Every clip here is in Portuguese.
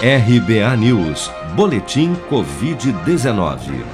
RBA News, Boletim Covid-19.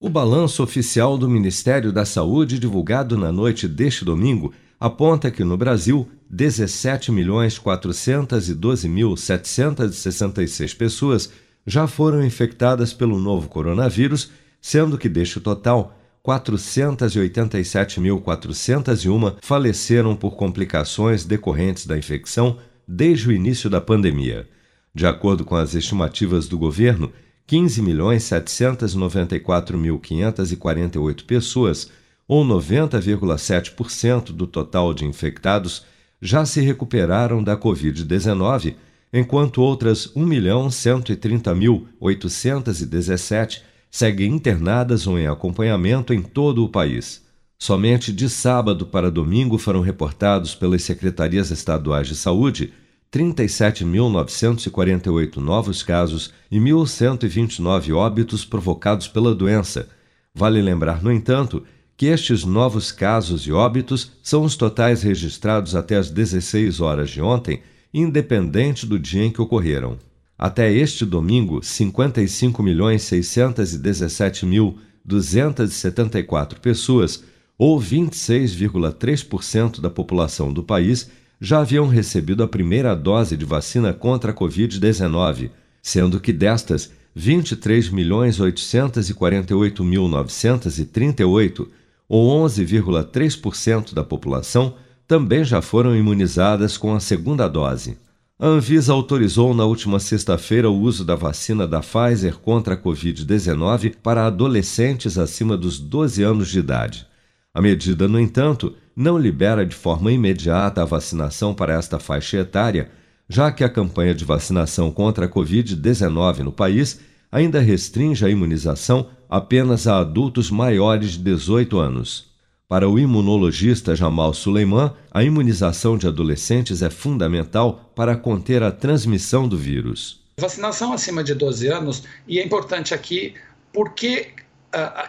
O balanço oficial do Ministério da Saúde, divulgado na noite deste domingo, aponta que no Brasil, 17.412.766 pessoas já foram infectadas pelo novo coronavírus, sendo que deste total, 487.401 faleceram por complicações decorrentes da infecção desde o início da pandemia. De acordo com as estimativas do governo, 15.794.548 pessoas, ou 90,7% do total de infectados, já se recuperaram da Covid-19, enquanto outras 1.130.817 seguem internadas ou em acompanhamento em todo o país. Somente de sábado para domingo foram reportados pelas secretarias estaduais de saúde 37.948 novos casos e 1.129 óbitos provocados pela doença. Vale lembrar, no entanto, que estes novos casos e óbitos são os totais registrados até às 16 horas de ontem, independente do dia em que ocorreram. Até este domingo, 55.617.274 pessoas, ou 26,3% da população do país, já haviam recebido a primeira dose de vacina contra a Covid-19, sendo que destas, 23.848.938, ou 11,3% da população, também já foram imunizadas com a segunda dose. A Anvisa autorizou na última sexta-feira o uso da vacina da Pfizer contra a Covid-19 para adolescentes acima dos 12 anos de idade. A medida, no entanto, não libera de forma imediata a vacinação para esta faixa etária, já que a campanha de vacinação contra a Covid-19 no país ainda restringe a imunização apenas a adultos maiores de 18 anos. Para o imunologista Jamal Suleiman, a imunização de adolescentes é fundamental para conter a transmissão do vírus. Vacinação acima de 12 anos, e é importante aqui porque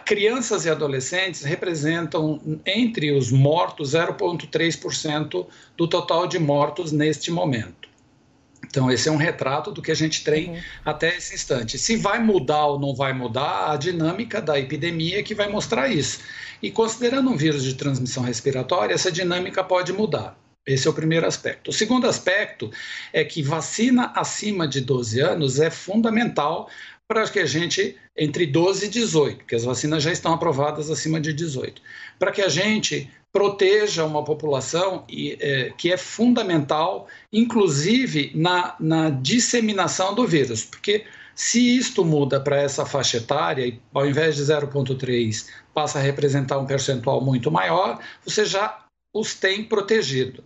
crianças e adolescentes representam, entre os mortos, 0,3% do total de mortos neste momento. Então, esse é um retrato do que a gente tem uhum. até esse instante. Se vai mudar ou não vai mudar, a dinâmica da epidemia é que vai mostrar isso. E considerando um vírus de transmissão respiratória, essa dinâmica pode mudar. Esse é o primeiro aspecto. O segundo aspecto é que vacina acima de 12 anos é fundamental para que a gente, entre 12 e 18, porque as vacinas já estão aprovadas acima de 18, para que a gente proteja uma população e, é, que é fundamental, inclusive na, na disseminação do vírus, porque se isto muda para essa faixa etária, e ao invés de 0,3 passa a representar um percentual muito maior, você já os tem protegido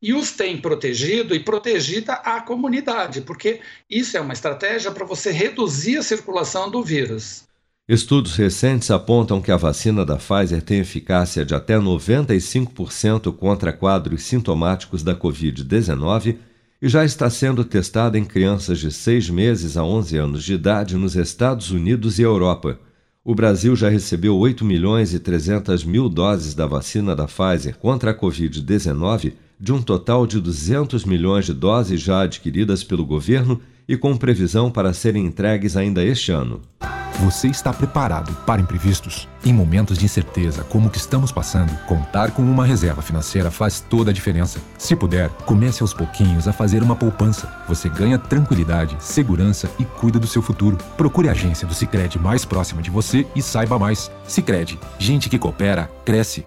e os tem protegido e protegida a comunidade, porque isso é uma estratégia para você reduzir a circulação do vírus. Estudos recentes apontam que a vacina da Pfizer tem eficácia de até 95% contra quadros sintomáticos da Covid-19 e já está sendo testada em crianças de 6 meses a 11 anos de idade nos Estados Unidos e Europa. O Brasil já recebeu 8 milhões e 300 mil doses da vacina da Pfizer contra a Covid-19 de um total de 200 milhões de doses já adquiridas pelo governo e com previsão para serem entregues ainda este ano. Você está preparado para imprevistos? Em momentos de incerteza como o que estamos passando, contar com uma reserva financeira faz toda a diferença. Se puder, comece aos pouquinhos a fazer uma poupança. Você ganha tranquilidade, segurança e cuida do seu futuro. Procure a agência do Sicredi mais próxima de você e saiba mais. Sicredi, gente que coopera cresce